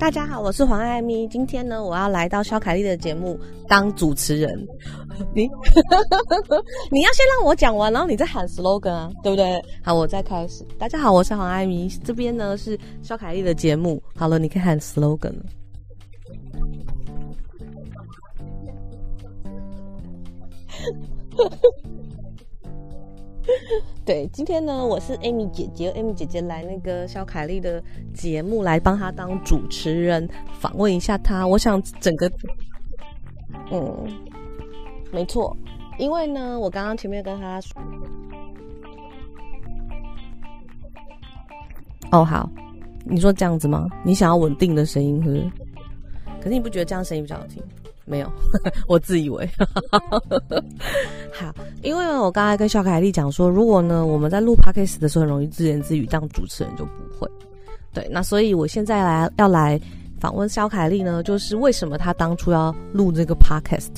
大家好，我是黄爱咪。今天呢，我要来到萧凯丽的节目当主持人。你，你要先让我讲完，然后你再喊 slogan 啊，对不对？好，我再开始。大家好，我是黄爱咪。这边呢是萧凯丽的节目。好了，你可以喊 slogan 了。对，今天呢，我是 Amy 姐姐，Amy 姐姐来那个肖凯丽的节目来帮她当主持人，访问一下她。我想整个，嗯，没错，因为呢，我刚刚前面跟她说，哦，好，你说这样子吗？你想要稳定的声音是不是？可是你不觉得这样声音比较好听？没有，我自以为。好，因为我刚才跟萧凯丽讲说，如果呢我们在录 podcast 的时候很容易自言自语，当主持人就不会。对，那所以我现在来要来访问肖凯丽呢，就是为什么她当初要录这个 podcast。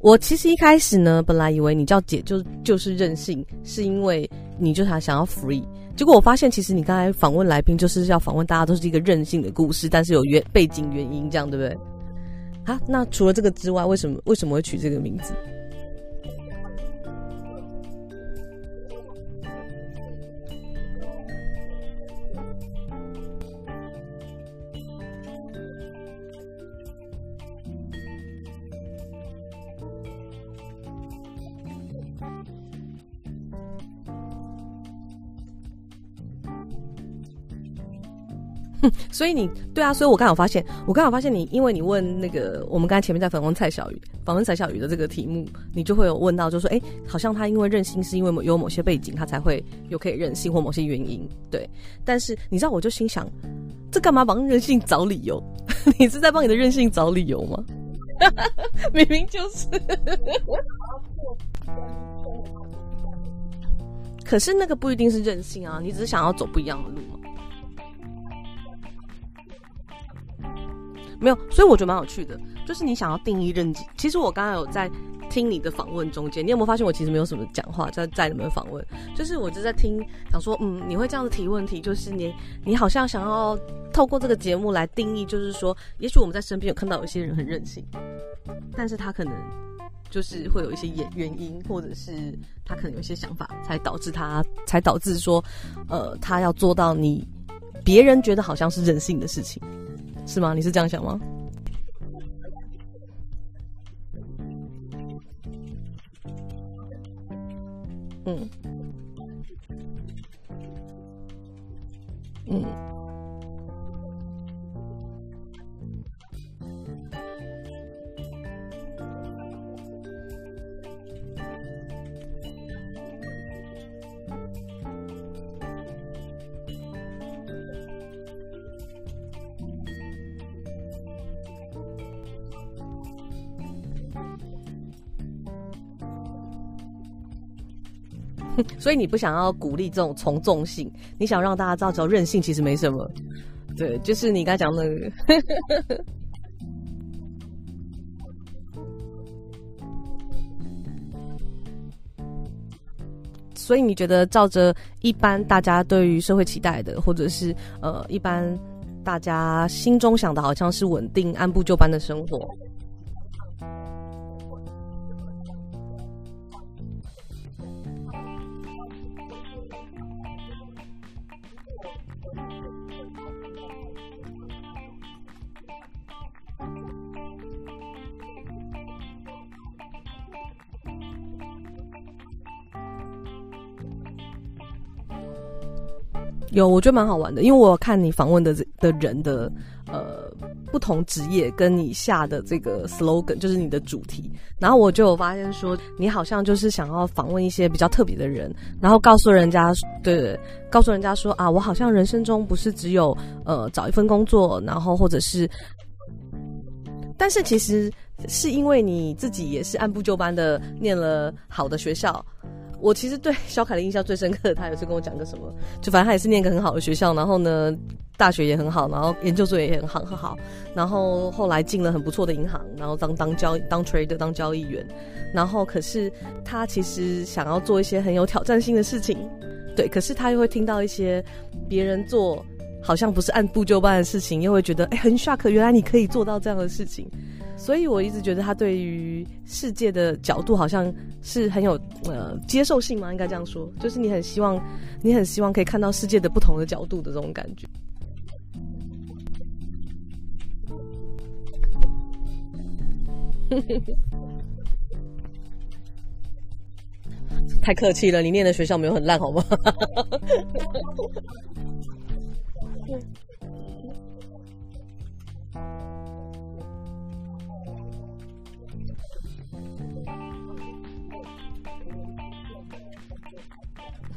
我其实一开始呢，本来以为你叫姐就就是任性，是因为你就想想要 free。结果我发现，其实你刚才访问来宾就是要访问大家都是一个任性的故事，但是有原背景原因，这样对不对？啊，那除了这个之外，为什么为什么会取这个名字？所以你对啊，所以我刚好发现，我刚好发现你，因为你问那个我们刚才前面在访问蔡小雨，访问蔡小雨的这个题目，你就会有问到，就说，哎，好像他因为任性，是因为有某些背景，他才会有可以任性或某些原因，对。但是你知道，我就心想，这干嘛帮任性找理由？你是在帮你的任性找理由吗？明明就是。可是那个不一定是任性啊，你只是想要走不一样的路。没有，所以我觉得蛮有趣的，就是你想要定义任性。其实我刚刚有在听你的访问中间，你有没有发现我其实没有什么讲话在在你们访问？就是我就在听，想说，嗯，你会这样子提问题，就是你你好像想要透过这个节目来定义，就是说，也许我们在身边有看到有些人很任性，但是他可能就是会有一些原原因，或者是他可能有一些想法，才导致他才导致说，呃，他要做到你别人觉得好像是任性的事情。是吗？你是这样想吗？嗯，嗯。所以你不想要鼓励这种从众性，你想让大家知道，只要任性其实没什么。对，就是你刚才讲那个。所以你觉得照着一般大家对于社会期待的，或者是呃一般大家心中想的，好像是稳定、按部就班的生活。有，我觉得蛮好玩的，因为我看你访问的的人的呃不同职业，跟你下的这个 slogan 就是你的主题，然后我就发现说，你好像就是想要访问一些比较特别的人，然后告诉人家，对，告诉人家说啊，我好像人生中不是只有呃找一份工作，然后或者是，但是其实是因为你自己也是按部就班的念了好的学校。我其实对小凯的印象最深刻，他有次跟我讲个什么，就反正他也是念个很好的学校，然后呢，大学也很好，然后研究所也很好很好，然后后来进了很不错的银行，然后当当交当 trader 当交易员，然后可是他其实想要做一些很有挑战性的事情，对，可是他又会听到一些别人做好像不是按部就班的事情，又会觉得哎、很 shock，原来你可以做到这样的事情。所以我一直觉得他对于世界的角度好像是很有呃接受性嘛，应该这样说，就是你很希望你很希望可以看到世界的不同的角度的这种感觉。太客气了，你念的学校没有很烂好吗？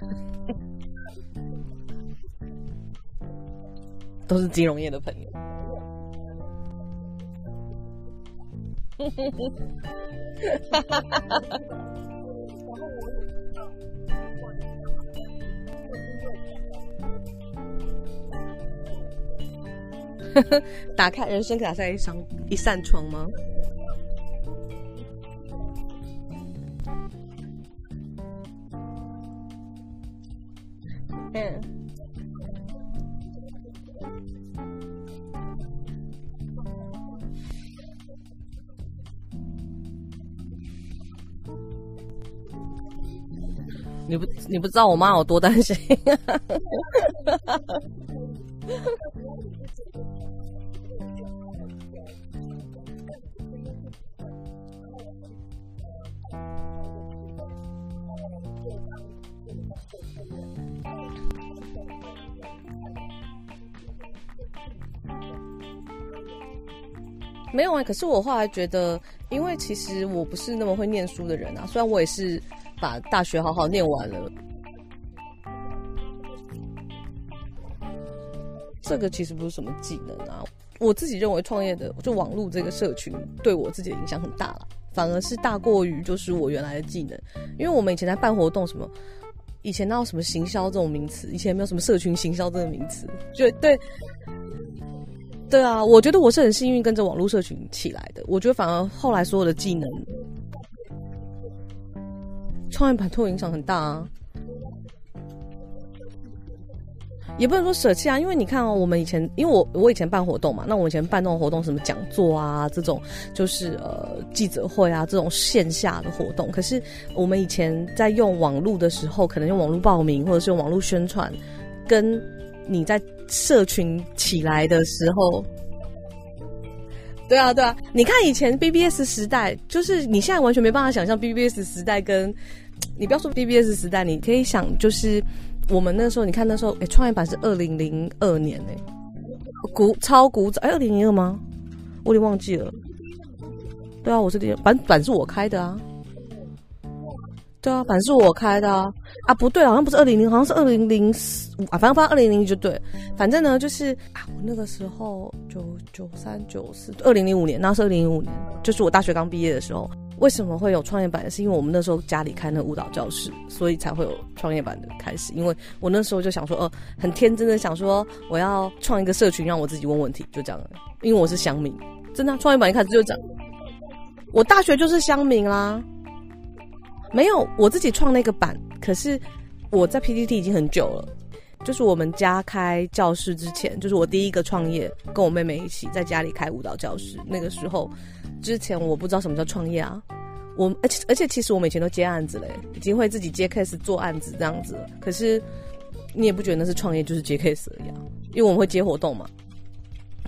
都是金融业的朋友。打开人生，给他开一扇一扇窗吗？嗯。你不，你不知道我妈有多担心。没有啊，可是我后来觉得，因为其实我不是那么会念书的人啊，虽然我也是。把大学好好念完了，这个其实不是什么技能啊。我自己认为创业的就网络这个社群对我自己的影响很大了，反而是大过于就是我原来的技能。因为我们以前在办活动，什么以前那有什么行销这种名词，以前没有什么社群行销这个名词，就对对啊。我觉得我是很幸运跟着网络社群起来的。我觉得反而后来所有的技能。创业板对我影响很大啊，也不能说舍弃啊，因为你看哦，我们以前，因为我我以前办活动嘛，那我以前办那种活动，什么讲座啊，这种就是呃记者会啊，这种线下的活动，可是我们以前在用网络的时候，可能用网络报名或者是用网络宣传，跟你在社群起来的时候。对啊，对啊，你看以前 BBS 时代，就是你现在完全没办法想象 BBS 时代跟，你不要说 BBS 时代，你可以想就是我们那时候，你看那时候，哎，创业板是二零零二年哎，古超古早，哎，二零零二吗？我有点忘记了。对啊，我是这板板是我开的啊。对啊，反正是我开的啊！啊，不对，好像不是二零零，好像是二零零五啊，反正发二零零就对。反正呢，就是啊，我那个时候九九三九四，二零零五年，那是二零零五年，就是我大学刚毕业的时候。为什么会有创业板？是因为我们那时候家里开那舞蹈教室，所以才会有创业板的开始。因为我那时候就想说，呃，很天真的想说，我要创一个社群，让我自己问问题，就这样。因为我是乡民，真的，创业板一开始就这样。我大学就是乡民啦。没有，我自己创那个版，可是我在 PTT 已经很久了。就是我们家开教室之前，就是我第一个创业，跟我妹妹一起在家里开舞蹈教室。那个时候之前我不知道什么叫创业啊，我而且而且其实我以前都接案子嘞，已经会自己接 case 做案子这样子。可是你也不觉得那是创业，就是接 case 而已啊，因为我们会接活动嘛。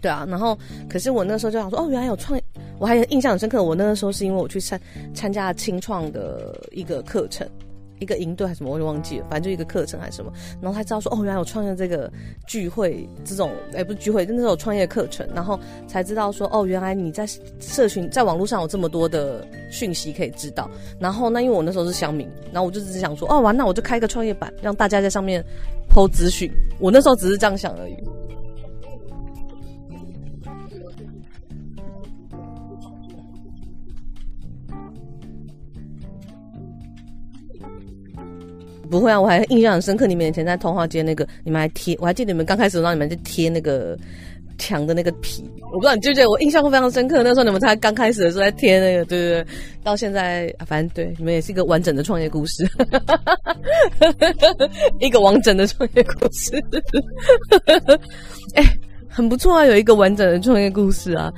对啊，然后可是我那时候就想说，哦，原来有创。我还印象很深刻，我那个时候是因为我去参参加了青创的一个课程，一个营队还是什么，我就忘记了，反正就一个课程还是什么，然后才知道说哦，原来有创业这个聚会这种，哎，不是聚会，就那种创业课程，然后才知道说哦，原来你在社群在网络上有这么多的讯息可以知道。然后那因为我那时候是乡民，然后我就只是想说哦，完，那我就开一个创业板，让大家在上面 po 资讯。我那时候只是这样想而已。不会啊，我还印象很深刻。你们以前在通化街那个，你们还贴，我还记得你们刚开始让你们去贴那个墙的那个皮。我不知道你记不记得，我印象会非常深刻。那时候你们才刚开始的时候在贴那个，对对对。到现在，反正对你们也是一个完整的创业故事，一个完整的创业故事。哎、欸，很不错啊，有一个完整的创业故事啊。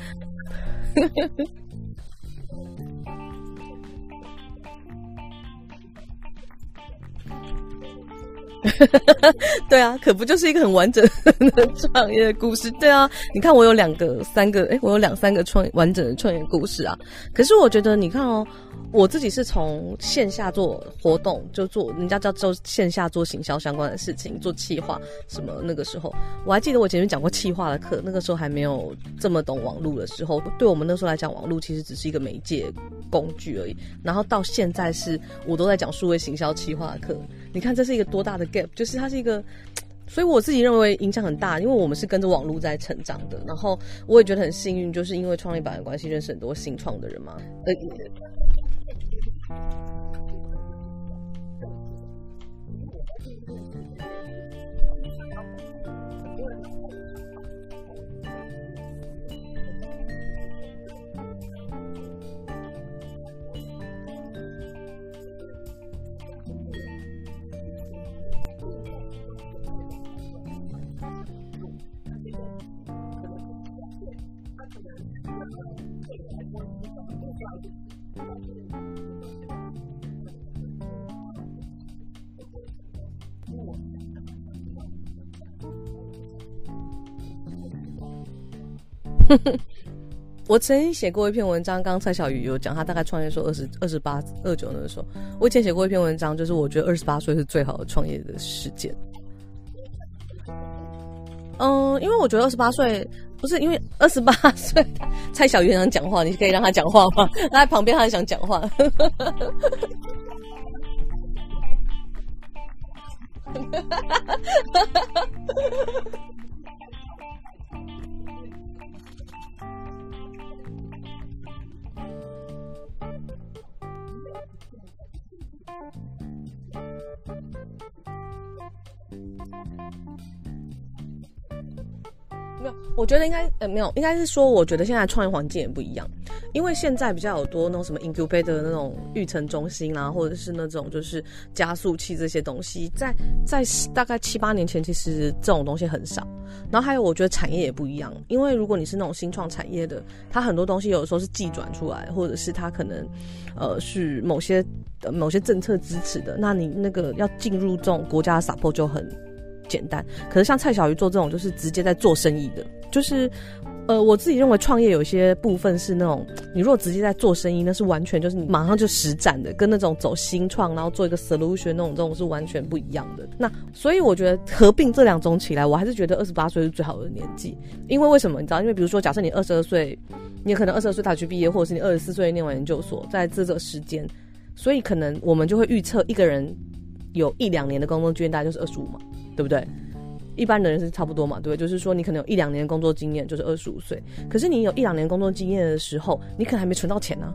对啊，可不就是一个很完整的创业故事？对啊，你看我有两个、三个，诶，我有两三个创完整的创业故事啊。可是我觉得，你看哦，我自己是从线下做活动，就做人家叫做线下做行销相关的事情，做企划什么。那个时候我还记得我前面讲过企划的课，那个时候还没有这么懂网络的时候，对我们那时候来讲，网络其实只是一个媒介工具而已。然后到现在是我都在讲数位行销企划的课。你看，这是一个多大的 gap，就是它是一个，所以我自己认为影响很大，因为我们是跟着网络在成长的。然后我也觉得很幸运，就是因为创业板的关系，认识很多新创的人嘛。呃 我曾经写过一篇文章，刚刚蔡小鱼有讲，他大概创业说二十二十八二九那个时候，我以前写过一篇文章，就是我觉得二十八岁是最好的创业的时间。嗯，因为我觉得二十八岁不是因为二十八岁，蔡小鱼很想讲话，你可以让他讲话吗？他在旁边，他很想讲话。Thank you. 没有，我觉得应该呃没有，应该是说，我觉得现在创业环境也不一样，因为现在比较有多那种什么 incubator 那种育成中心啊，或者是那种就是加速器这些东西，在在大概七八年前，其实这种东西很少。然后还有，我觉得产业也不一样，因为如果你是那种新创产业的，它很多东西有的时候是技转出来，或者是它可能呃是某些某些政策支持的，那你那个要进入这种国家的 support 就很。简单，可是像蔡小鱼做这种，就是直接在做生意的，就是，呃，我自己认为创业有些部分是那种，你如果直接在做生意，那是完全就是你马上就实战的，跟那种走新创，然后做一个 solution 那种这种是完全不一样的。那所以我觉得合并这两种起来，我还是觉得二十八岁是最好的年纪，因为为什么？你知道？因为比如说，假设你二十二岁，你可能二十二岁大学毕业，或者是你二十四岁念完研究所，在这个时间，所以可能我们就会预测一个人有一两年的工作经验，大概就是二十五嘛。对不对？一般的人是差不多嘛，对不对？就是说，你可能有一两年工作经验，就是二十五岁。可是你有一两年工作经验的时候，你可能还没存到钱呢、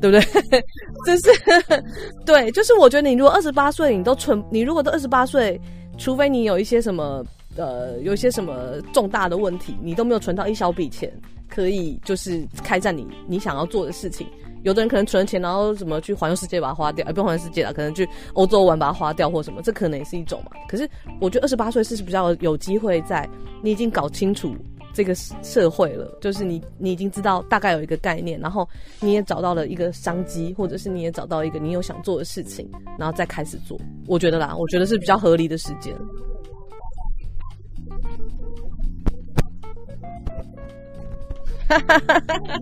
对不对？就是 对，就是我觉得你如果二十八岁，你都存，你如果都二十八岁，除非你有一些什么呃，有一些什么重大的问题，你都没有存到一小笔钱，可以就是开展你你想要做的事情。有的人可能存了钱，然后怎么去环游世界把它花掉？哎，不用环游世界了，可能去欧洲玩把它花掉或什么，这可能也是一种嘛。可是我觉得二十八岁是比较有机会在你已经搞清楚这个社会了，就是你你已经知道大概有一个概念，然后你也找到了一个商机，或者是你也找到一个你有想做的事情，然后再开始做。我觉得啦，我觉得是比较合理的时间。哈哈哈哈哈。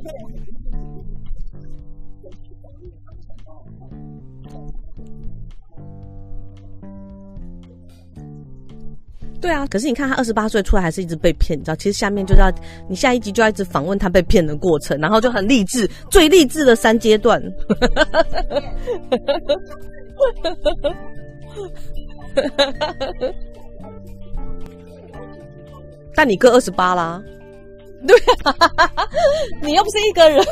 对啊，可是你看他二十八岁出来还是一直被骗，你知道？其实下面就是要你下一集就要一直访问他被骗的过程，然后就很励志，最励志的三阶段。但你哥二十八啦，对啊，你又不是一个人。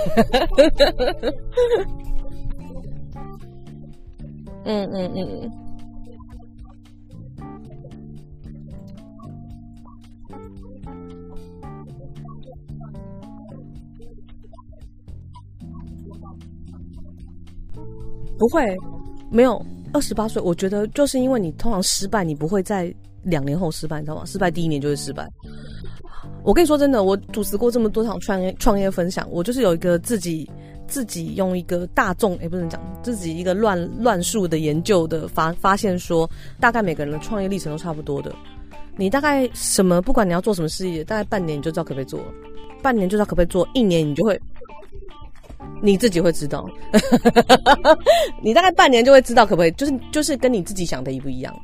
嗯 嗯嗯。不会，没有二十八岁。我觉得就是因为你通常失败，你不会在两年后失败，你知道吗？失败第一年就会失败。我跟你说真的，我主持过这么多场创业创业分享，我就是有一个自己自己用一个大众也不能讲自己一个乱乱数的研究的发发现说，大概每个人的创业历程都差不多的。你大概什么，不管你要做什么事业，大概半年你就知道可不可以做，半年就知道可不可以做，一年你就会。你自己会知道，你大概半年就会知道可不可以，就是就是跟你自己想的一不一样。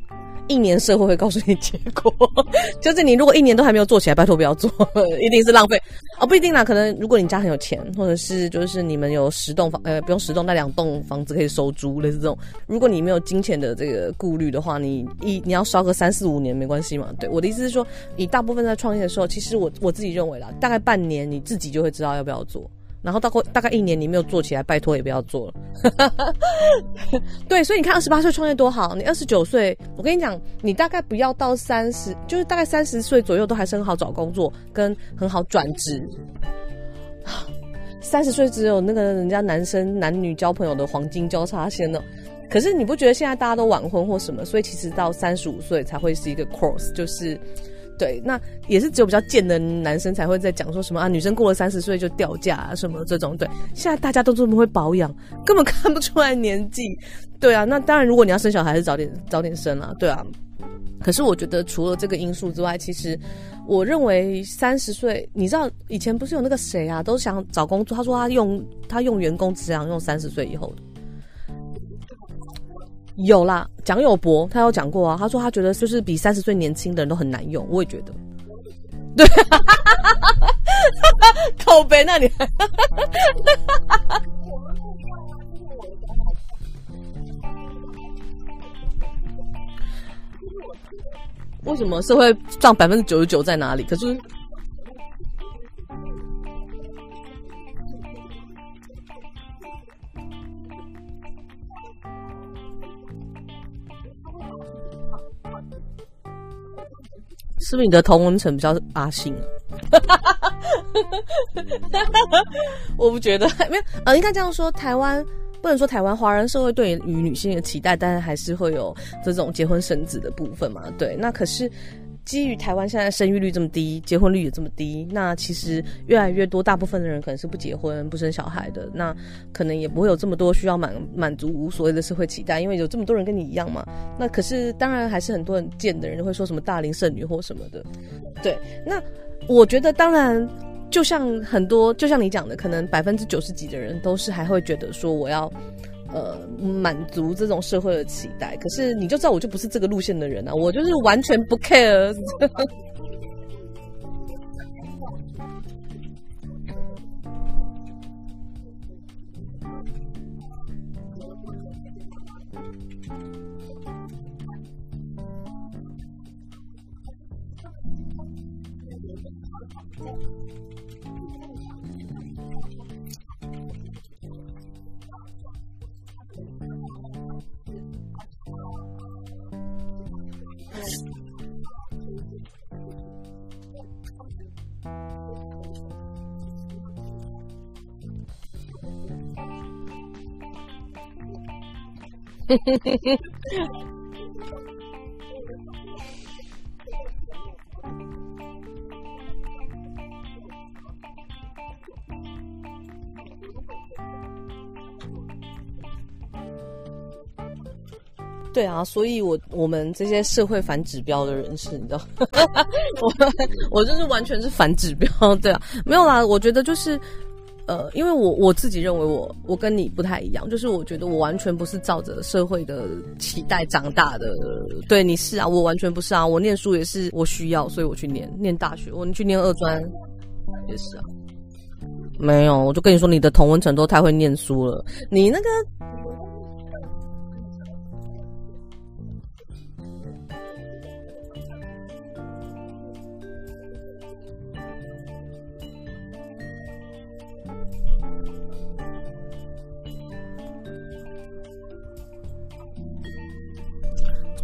一年社会会告诉你结果，就是你如果一年都还没有做起来，拜托不要做，一定是浪费。哦，不一定啦，可能如果你家很有钱，或者是就是你们有十栋房，呃，不用十栋，那两栋房子可以收租，类似这种。如果你没有金钱的这个顾虑的话，你一你要烧个三四五年没关系嘛。对，我的意思是说，你大部分在创业的时候，其实我我自己认为啦，大概半年你自己就会知道要不要做。然后到过大概一年，你没有做起来，拜托也不要做了。对，所以你看，二十八岁创业多好。你二十九岁，我跟你讲，你大概不要到三十，就是大概三十岁左右都还是很好找工作，跟很好转职。三十岁只有那个人家男生男女交朋友的黄金交叉线呢。可是你不觉得现在大家都晚婚或什么？所以其实到三十五岁才会是一个 cross，就是。对，那也是只有比较贱的男生才会在讲说什么啊，女生过了三十岁就掉价啊什么这种。对，现在大家都这么会保养，根本看不出来年纪。对啊，那当然，如果你要生小孩，是早点早点生啊。对啊，可是我觉得除了这个因素之外，其实我认为三十岁，你知道以前不是有那个谁啊，都想找工作，他说他用他用员工只想用三十岁以后的。有啦，蒋友柏他有讲过啊，他说他觉得就是比三十岁年轻的人都很难用，我也觉得。对，口碑那里。为什么社会上百分之九十九在哪里？可是。是不是你的同文层比较阿信啊？我不觉得，没有呃，应该这样说，台湾不能说台湾华人社会对于女性的期待，但是还是会有这种结婚生子的部分嘛。对，那可是。基于台湾现在生育率这么低，结婚率也这么低，那其实越来越多，大部分的人可能是不结婚、不生小孩的，那可能也不会有这么多需要满满足无所谓的社会期待，因为有这么多人跟你一样嘛。那可是当然还是很多人贱的人会说什么大龄剩女或什么的，对。那我觉得当然，就像很多，就像你讲的，可能百分之九十几的人都是还会觉得说我要。呃，满足这种社会的期待，可是你就知道我就不是这个路线的人啊，我就是完全不 care。对啊，所以我我们这些社会反指标的人士，你知道，我我就是完全是反指标，对啊，没有啦，我觉得就是。呃，因为我我自己认为我我跟你不太一样，就是我觉得我完全不是照着社会的期待长大的。对，你是啊，我完全不是啊，我念书也是我需要，所以我去念念大学，我去念二专也是啊。没有，我就跟你说，你的同温层都太会念书了，你那个。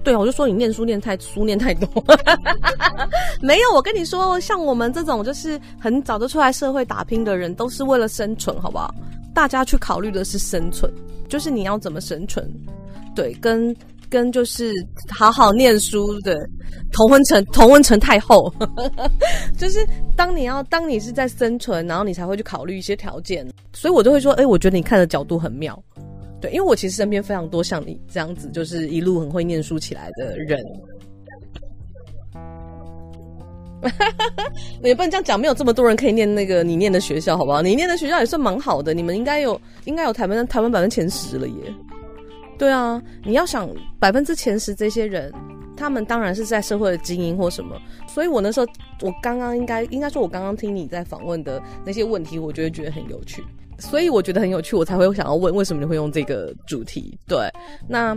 对，我就说你念书念太书念太多，没有。我跟你说，像我们这种就是很早就出来社会打拼的人，都是为了生存，好不好？大家去考虑的是生存，就是你要怎么生存。对，跟跟就是好好念书的同温层，同温层太厚，就是当你要当你是在生存，然后你才会去考虑一些条件。所以我就会说，哎，我觉得你看的角度很妙。对，因为我其实身边非常多像你这样子，就是一路很会念书起来的人。也不能这样讲，没有这么多人可以念那个你念的学校，好不好？你念的学校也算蛮好的，你们应该有，应该有台湾台湾百分之前十了耶。对啊，你要想百分之前十这些人，他们当然是在社会的精英或什么。所以我那时候，我刚刚应该应该说，我刚刚听你在访问的那些问题，我觉得觉得很有趣。所以我觉得很有趣，我才会想要问为什么你会用这个主题。对，那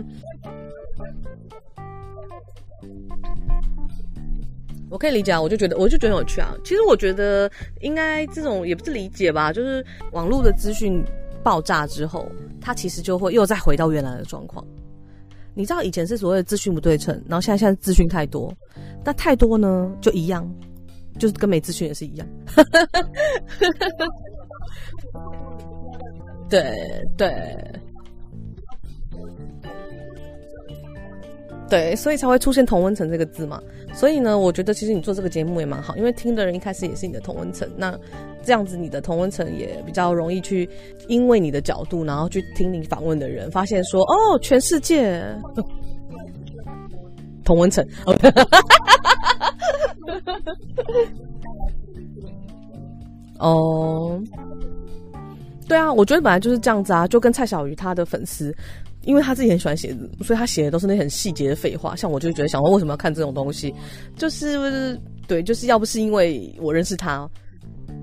我可以理解啊，我就觉得我就觉得很有趣啊。其实我觉得应该这种也不是理解吧，就是网络的资讯爆炸之后，它其实就会又再回到原来的状况。你知道以前是所谓的资讯不对称，然后现在现在资讯太多，那太多呢就一样，就是跟没资讯也是一样。对对对，所以才会出现同温层这个字嘛。所以呢，我觉得其实你做这个节目也蛮好，因为听的人一开始也是你的同温层，那这样子你的同温层也比较容易去，因为你的角度，然后去听你访问的人，发现说哦，全世界同温层。哦。对啊，我觉得本来就是这样子啊，就跟蔡小鱼他的粉丝，因为他自己很喜欢写字，所以他写的都是那很细节的废话。像我就觉得，想说为什么要看这种东西？就是对，就是要不是因为我认识他，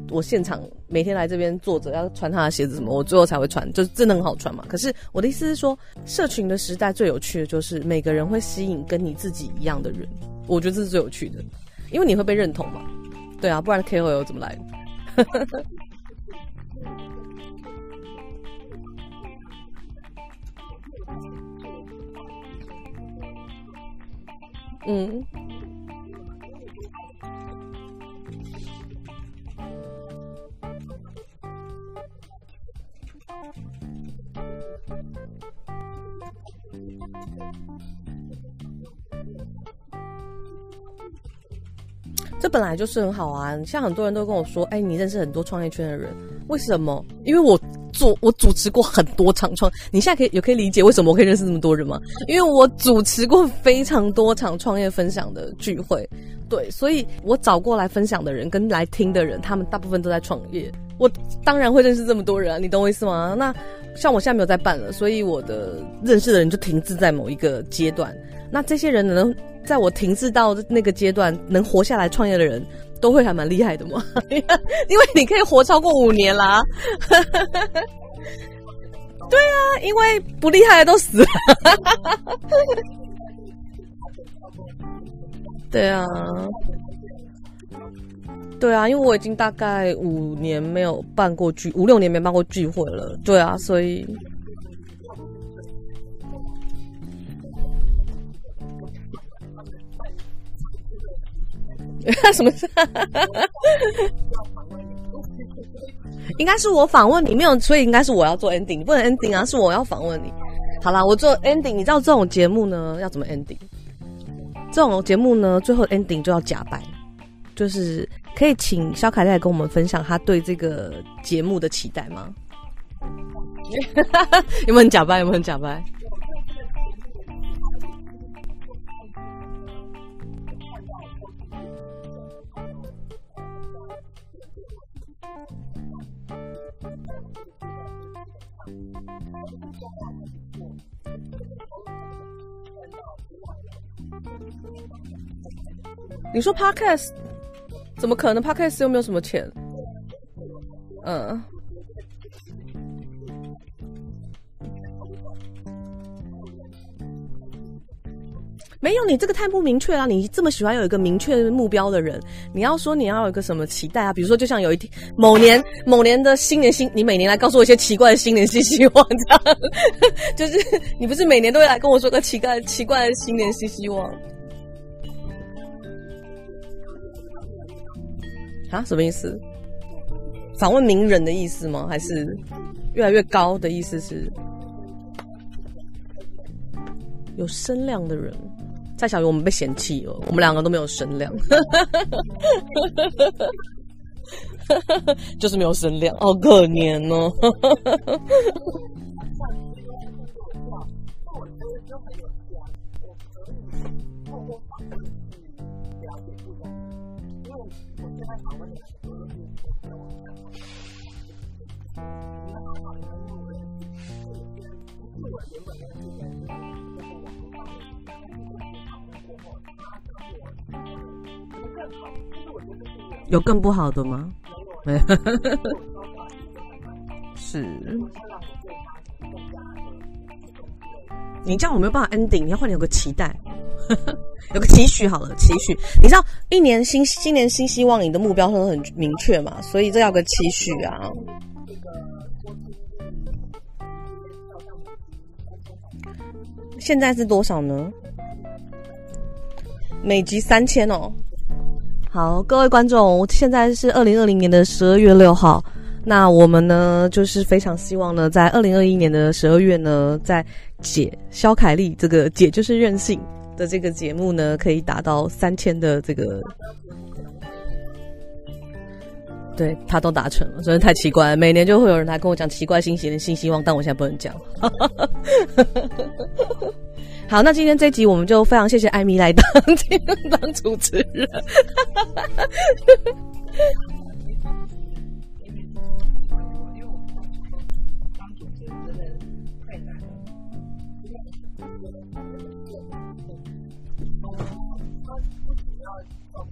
我现场每天来这边坐着要穿他的鞋子什么，我最后才会穿，就真的很好穿嘛。可是我的意思是说，社群的时代最有趣的就是每个人会吸引跟你自己一样的人，我觉得这是最有趣的，因为你会被认同嘛。对啊，不然 KOL 怎么来？嗯，这本来就是很好啊！像很多人都跟我说：“哎，你认识很多创业圈的人，为什么？”因为我。做我主持过很多场创，你现在可以也可以理解为什么我可以认识这么多人吗？因为我主持过非常多场创业分享的聚会，对，所以我找过来分享的人跟来听的人，他们大部分都在创业，我当然会认识这么多人啊，你懂我意思吗？那像我现在没有在办了，所以我的认识的人就停滞在某一个阶段，那这些人能在我停滞到那个阶段能活下来创业的人。都会还蛮厉害的嘛，因为你可以活超过五年啦。对啊，因为不厉害的都死了。对啊，对啊，因为我已经大概五年没有办过聚，五六年没办过聚会了。对啊，所以。什么事？应该是我访问你，没有，所以应该是我要做 ending，不能 ending 啊，是我要访问你。好啦，我做 ending，你知道这种节目呢要怎么 ending？这种节目呢，最后 ending 就要假白，就是可以请萧凯泰跟我们分享他对这个节目的期待吗？有没有很假白？有没有很假白？你说 Podcast 怎么可能？Podcast 又没有什么钱。嗯。没有，你这个太不明确了。你这么喜欢有一个明确目标的人，你要说你要有一个什么期待啊？比如说，就像有一天某年某年的新年新，你每年来告诉我一些奇怪的新年新希望，这样，就是你不是每年都会来跟我说个奇怪奇怪的新年新希望？啊，什么意思？访问名人的意思吗？还是越来越高的意思是有声量的人？蔡小鱼，我们被嫌弃了，我们两个都没有声量，就是没有声量，好可怜哦。有更不好的吗？没有 是。你这样我没有办法 ending，你要换你有个期待，有个期许好了，期许。你知道一年新新年新希望，你的目标都很明确嘛，所以这要个期许啊。现在是多少呢？每集三千哦。好，各位观众，现在是二零二零年的十二月六号。那我们呢，就是非常希望呢，在二零二一年的十二月呢，在姐肖凯丽这个“姐就是任性”的这个节目呢，可以达到三千的这个。对，他都达成了，真的太奇怪了。每年就会有人来跟我讲奇怪新奇的新希望，但我现在不能讲。好，那今天这集我们就非常谢谢艾米来当 当主持人。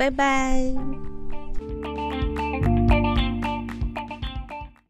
拜拜。